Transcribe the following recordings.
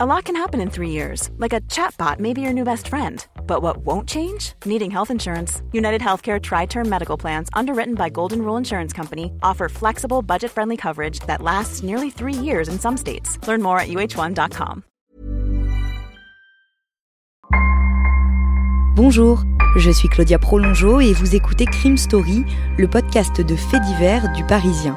A lot can happen in three years, like a chatbot may be your new best friend. But what won't change? Needing health insurance. United Healthcare Tri Term Medical Plans, underwritten by Golden Rule Insurance Company, offer flexible, budget friendly coverage that lasts nearly three years in some states. Learn more at uh1.com. Bonjour, je suis Claudia Prolongeau et vous écoutez Crime Story, le podcast de faits divers du Parisien.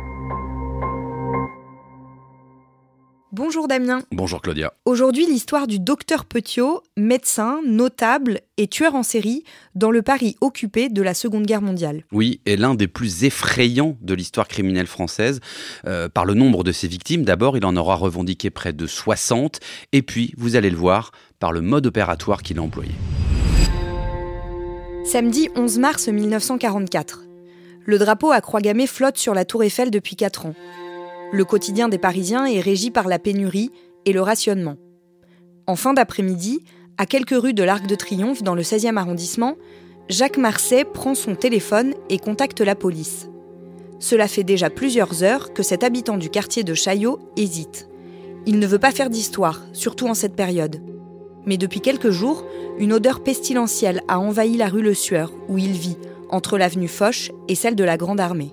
Bonjour Damien. Bonjour Claudia. Aujourd'hui, l'histoire du docteur Petiot, médecin, notable et tueur en série dans le Paris occupé de la Seconde Guerre mondiale. Oui, et l'un des plus effrayants de l'histoire criminelle française, euh, par le nombre de ses victimes. D'abord, il en aura revendiqué près de 60, et puis, vous allez le voir, par le mode opératoire qu'il a employé. Samedi 11 mars 1944. Le drapeau à croix gammée flotte sur la tour Eiffel depuis 4 ans. Le quotidien des Parisiens est régi par la pénurie et le rationnement. En fin d'après-midi, à quelques rues de l'Arc de Triomphe dans le 16e arrondissement, Jacques Marseille prend son téléphone et contacte la police. Cela fait déjà plusieurs heures que cet habitant du quartier de Chaillot hésite. Il ne veut pas faire d'histoire, surtout en cette période. Mais depuis quelques jours, une odeur pestilentielle a envahi la rue Le Sueur, où il vit, entre l'avenue Foch et celle de la Grande Armée.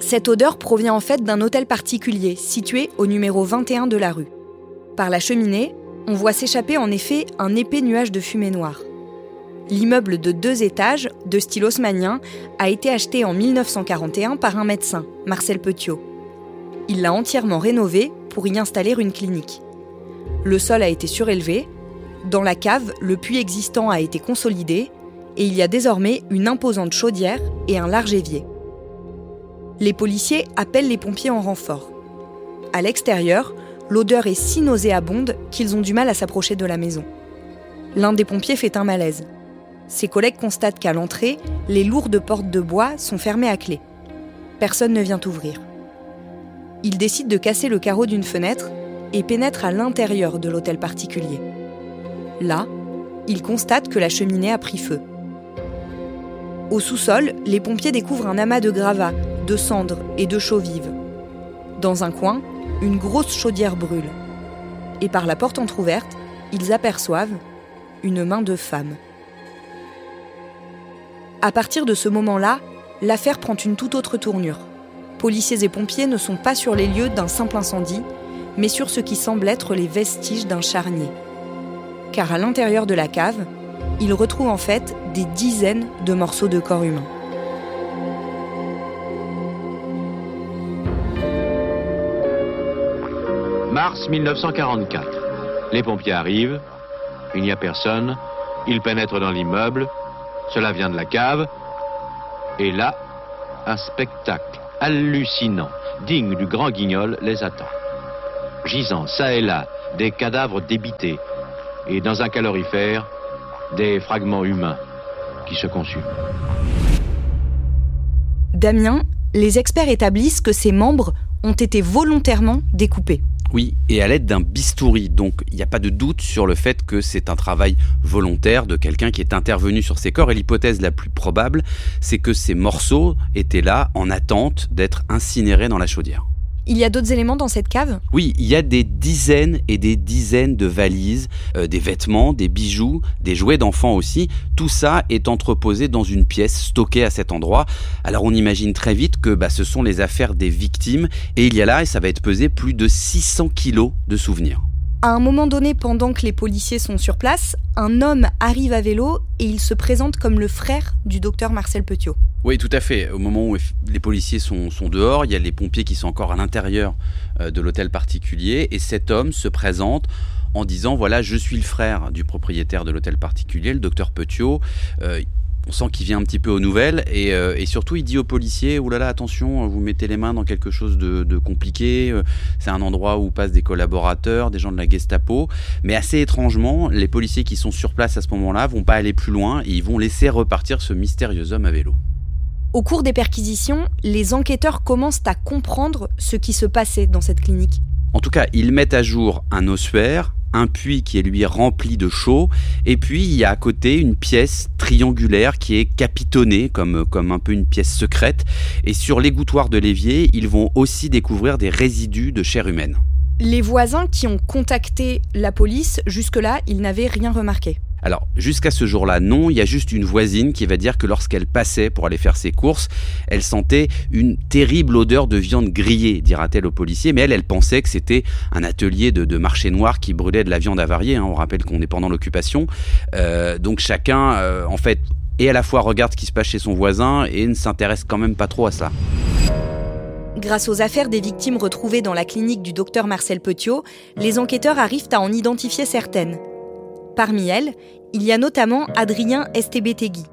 Cette odeur provient en fait d'un hôtel particulier, situé au numéro 21 de la rue. Par la cheminée, on voit s'échapper en effet un épais nuage de fumée noire. L'immeuble de deux étages, de style haussmannien, a été acheté en 1941 par un médecin, Marcel Petiot. Il l'a entièrement rénové pour y installer une clinique. Le sol a été surélevé, dans la cave, le puits existant a été consolidé et il y a désormais une imposante chaudière et un large évier. Les policiers appellent les pompiers en renfort. À l'extérieur, l'odeur est si nauséabonde qu'ils ont du mal à s'approcher de la maison. L'un des pompiers fait un malaise. Ses collègues constatent qu'à l'entrée, les lourdes portes de bois sont fermées à clé. Personne ne vient ouvrir. Il décide de casser le carreau d'une fenêtre et pénètre à l'intérieur de l'hôtel particulier. Là, il constate que la cheminée a pris feu. Au sous-sol, les pompiers découvrent un amas de gravats, de cendres et de chaux vives. Dans un coin, une grosse chaudière brûle. Et par la porte entr'ouverte, ils aperçoivent une main de femme. À partir de ce moment-là, l'affaire prend une toute autre tournure. Policiers et pompiers ne sont pas sur les lieux d'un simple incendie, mais sur ce qui semble être les vestiges d'un charnier. Car à l'intérieur de la cave, ils retrouvent en fait des dizaines de morceaux de corps humain. Mars 1944. Les pompiers arrivent. Il n'y a personne. Ils pénètrent dans l'immeuble. Cela vient de la cave. Et là, un spectacle hallucinant, digne du grand guignol, les attend. Gisant ça et là, des cadavres débités. Et dans un calorifère, des fragments humains qui se consument. Damien, les experts établissent que ses membres ont été volontairement découpés. Oui, et à l'aide d'un bistouri, donc il n'y a pas de doute sur le fait que c'est un travail volontaire de quelqu'un qui est intervenu sur ces corps, et l'hypothèse la plus probable, c'est que ces morceaux étaient là en attente d'être incinérés dans la chaudière. Il y a d'autres éléments dans cette cave? Oui, il y a des dizaines et des dizaines de valises, euh, des vêtements, des bijoux, des jouets d'enfants aussi. Tout ça est entreposé dans une pièce stockée à cet endroit. Alors on imagine très vite que bah, ce sont les affaires des victimes et il y a là, et ça va être pesé, plus de 600 kilos de souvenirs. À un moment donné, pendant que les policiers sont sur place, un homme arrive à vélo et il se présente comme le frère du docteur Marcel Petiot. Oui, tout à fait. Au moment où les policiers sont, dehors, il y a les pompiers qui sont encore à l'intérieur euh, de l'hôtel particulier et cet homme se présente en disant voilà, je suis le frère du propriétaire de l'hôtel particulier, le docteur Petiot. Euh, On sent qu'il vient un petit peu aux nouvelles et, euh, surtout il dit aux policiers Ouh là attention, vous mettez les mains dans quelque chose de, compliqué. C'est un endroit où passent des collaborateurs, des gens de la Gestapo. Mais assez étrangement, les policiers qui sont sur place à ce moment-là vont pas aller plus loin et ils vont laisser repartir ce mystérieux homme à vélo. Au cours des perquisitions, les enquêteurs commencent à comprendre ce qui se passait dans cette clinique. En tout cas, ils mettent à jour un ossuaire, un puits qui est lui rempli de chaux, et puis il y a à côté une pièce triangulaire qui est capitonnée comme, comme un peu une pièce secrète. Et sur l'égouttoir de l'évier, ils vont aussi découvrir des résidus de chair humaine. Les voisins qui ont contacté la police, jusque-là, ils n'avaient rien remarqué. Alors, jusqu'à ce jour-là, non, il y a juste une voisine qui va dire que lorsqu'elle passait pour aller faire ses courses, elle sentait une terrible odeur de viande grillée, dira-t-elle au policier, mais elle, elle pensait que c'était un atelier de, marché noir qui brûlait de la viande avariée, hein. on rappelle qu'on est pendant l'occupation, Euh, donc chacun, euh, en fait, et à la fois regarde ce qui se passe chez son voisin et ne s'intéresse quand même pas trop à cela. Grâce aux affaires des victimes retrouvées dans la clinique du docteur Marcel Petiot, les enquêteurs arrivent à en identifier certaines. Parmi elles, il y a notamment Adrien Estebetegui.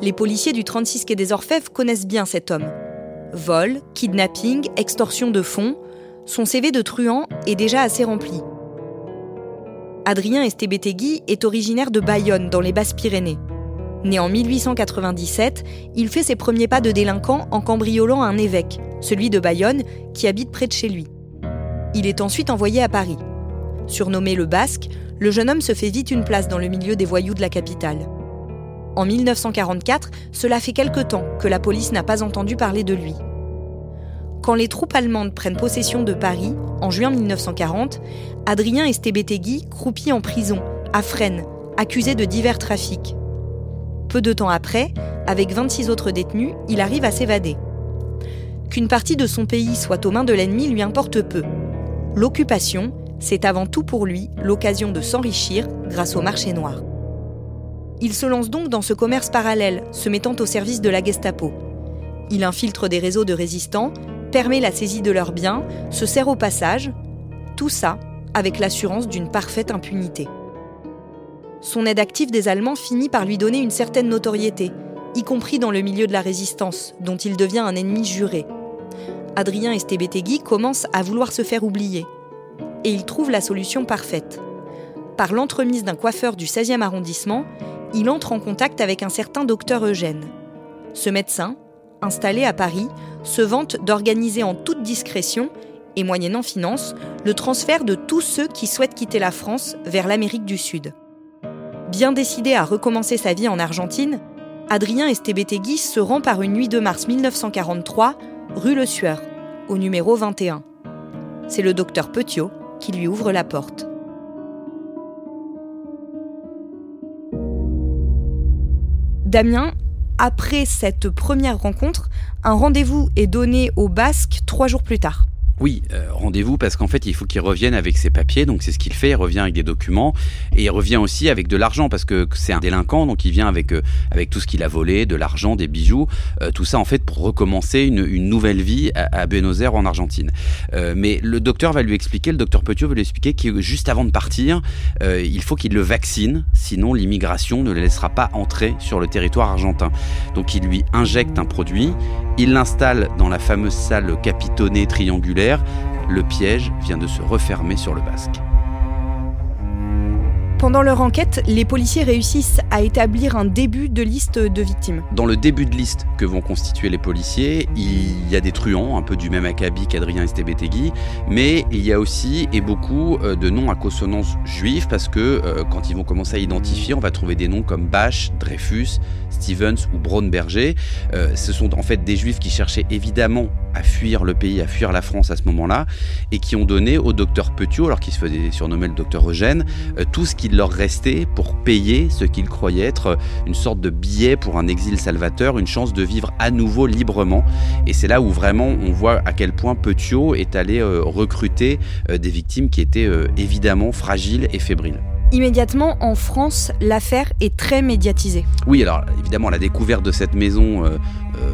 Les policiers du 36 quai des Orfèvres connaissent bien cet homme. Vol, kidnapping, extorsion de fonds, son CV de truand est déjà assez rempli. Adrien Estebetegui est originaire de Bayonne, dans les Basses-Pyrénées. Né en 1897, il fait ses premiers pas de délinquant en cambriolant un évêque, celui de Bayonne, qui habite près de chez lui. Il est ensuite envoyé à Paris. Surnommé le Basque, le jeune homme se fait vite une place dans le milieu des voyous de la capitale. En 1944, cela fait quelque temps que la police n'a pas entendu parler de lui. Quand les troupes allemandes prennent possession de Paris, en juin 1940, Adrien Estebetegui croupit en prison, à Fresnes, accusé de divers trafics. Peu de temps après, avec 26 autres détenus, il arrive à s'évader. Qu'une partie de son pays soit aux mains de l'ennemi lui importe peu. L'occupation, c'est avant tout pour lui l'occasion de s'enrichir grâce au marché noir. Il se lance donc dans ce commerce parallèle, se mettant au service de la Gestapo. Il infiltre des réseaux de résistants, permet la saisie de leurs biens, se sert au passage, tout ça avec l'assurance d'une parfaite impunité. Son aide active des Allemands finit par lui donner une certaine notoriété, y compris dans le milieu de la résistance, dont il devient un ennemi juré. Adrien Estebetegui commence à vouloir se faire oublier. Et il trouve la solution parfaite. Par l'entremise d'un coiffeur du 16e arrondissement, il entre en contact avec un certain docteur Eugène. Ce médecin, installé à Paris, se vante d'organiser en toute discrétion et moyennant finance le transfert de tous ceux qui souhaitent quitter la France vers l'Amérique du Sud. Bien décidé à recommencer sa vie en Argentine, Adrien Estebetegui se rend par une nuit de mars 1943, rue Le Sueur, au numéro 21. C'est le docteur Petiot qui lui ouvre la porte. Damien, après cette première rencontre, un rendez-vous est donné au Basque trois jours plus tard. Oui, euh, rendez-vous parce qu'en fait, il faut qu'il revienne avec ses papiers. Donc, c'est ce qu'il fait. Il revient avec des documents et il revient aussi avec de l'argent parce que c'est un délinquant. Donc, il vient avec euh, avec tout ce qu'il a volé, de l'argent, des bijoux, euh, tout ça en fait pour recommencer une, une nouvelle vie à, Buenos Aires en Argentine. Mais le docteur va lui expliquer, le docteur Petiot va lui expliquer que juste avant de partir, il faut qu'il le vaccine, sinon l'immigration ne le laissera pas entrer sur le territoire argentin. Donc, il lui injecte un produit. Il l'installe dans la fameuse salle capitonnée triangulaire. Le piège vient de se refermer sur le basque. Pendant leur enquête, les policiers réussissent à établir un début de liste de victimes. Dans le début de liste que vont constituer les policiers, il y a des truands, un peu du même acabit qu'Adrien Estebetegui, mais il y a aussi et beaucoup euh, de noms à consonance juive parce que euh, quand ils vont commencer à identifier, on va trouver des noms comme Bach, Dreyfus, Stevens ou Braunberger. Euh, ce sont en fait des juifs qui cherchaient évidemment à fuir le pays, à fuir la France à ce moment-là, et qui ont donné au docteur Petiot, alors qu'il se faisait surnommer le docteur Eugène, tout ce qu'il leur restait pour payer ce qu'ils croyaient être une sorte de billet pour un exil salvateur, une chance de vivre à nouveau librement. Et c'est là où vraiment on voit à quel point Petiot est allé euh, recruter euh, des victimes qui étaient euh, évidemment fragiles et fébriles. Immédiatement, en France, l'affaire est très médiatisée. Oui, alors évidemment, la découverte de cette maison euh,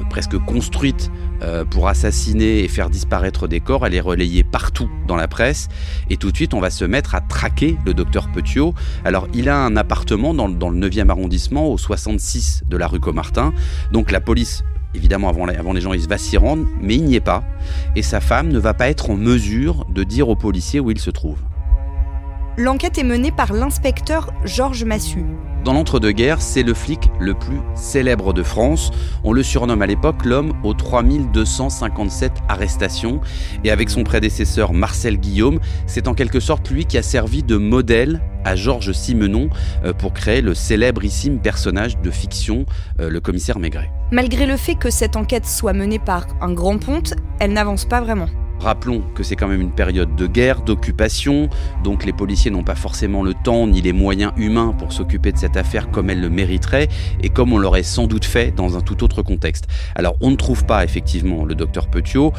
presque construite euh, pour assassiner et faire disparaître des corps. Elle est relayée partout dans la presse. Et tout de suite, on va se mettre à traquer le docteur Petiot. Alors, il a un appartement dans, le 9e arrondissement, au 66 de la rue Comartin. Donc, la police Évidemment, avant, avant les gens, il va s'y rendre, mais il n'y est pas. Et sa femme ne va pas être en mesure de dire aux policiers où il se trouve. L'enquête est menée par l'inspecteur Georges Massu. Dans l'entre-deux-guerres, c'est le flic le plus célèbre de France. On le surnomme à l'époque l'homme aux 3257 arrestations. Et avec son prédécesseur Marcel Guillaume, c'est en quelque sorte lui qui a servi de modèle à Georges Simenon euh, pour créer le célébrissime personnage de fiction, euh, le commissaire Maigret. Malgré le fait que cette enquête soit menée par un grand ponte, elle n'avance pas vraiment. Rappelons que c'est quand même une période de guerre, d'occupation, donc les policiers n'ont pas forcément le temps ni les moyens humains pour s'occuper de cette affaire comme elle le mériterait et comme on l'aurait sans doute fait dans un tout autre contexte. Alors on ne trouve pas effectivement le docteur Petiot.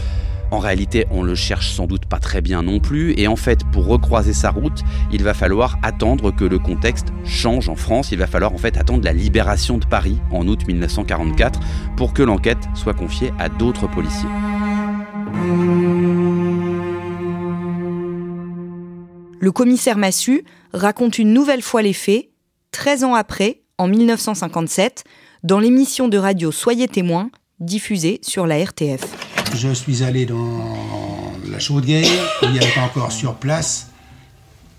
En réalité, on le cherche sans doute pas très bien non plus, et en fait, pour recroiser sa route, il va falloir attendre que le contexte change en France. Il va falloir en fait attendre la libération de Paris en août 1944 pour que l'enquête soit confiée à d'autres policiers. Le commissaire Massu raconte une nouvelle fois les faits, 13 ans après, en 1957, dans l'émission de radio Soyez témoins, diffusée sur la RTF. Je suis allé dans la chaude guerre, il y avait encore sur place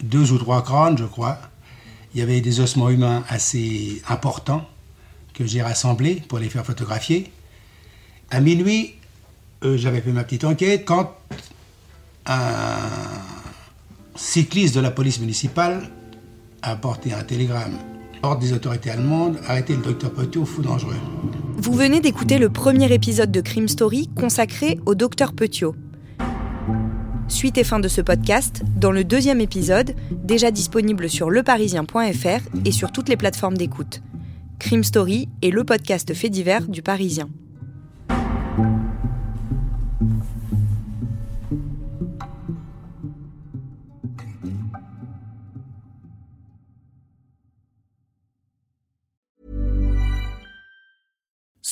deux ou trois crânes, je crois. Il y avait des ossements humains assez importants que j'ai rassemblés pour les faire photographier. À minuit, euh, j'avais fait ma petite enquête quand un cycliste de la police municipale a apporté un télégramme ordre des autorités allemandes, arrêter le docteur Petiot, fou dangereux. Vous venez d'écouter le premier épisode de Crime Story consacré au docteur Petiot. Suite et fin de ce podcast dans le deuxième épisode, déjà disponible sur leparisien.fr et sur toutes les plateformes d'écoute. Crime Story est le podcast fait divers du Parisien.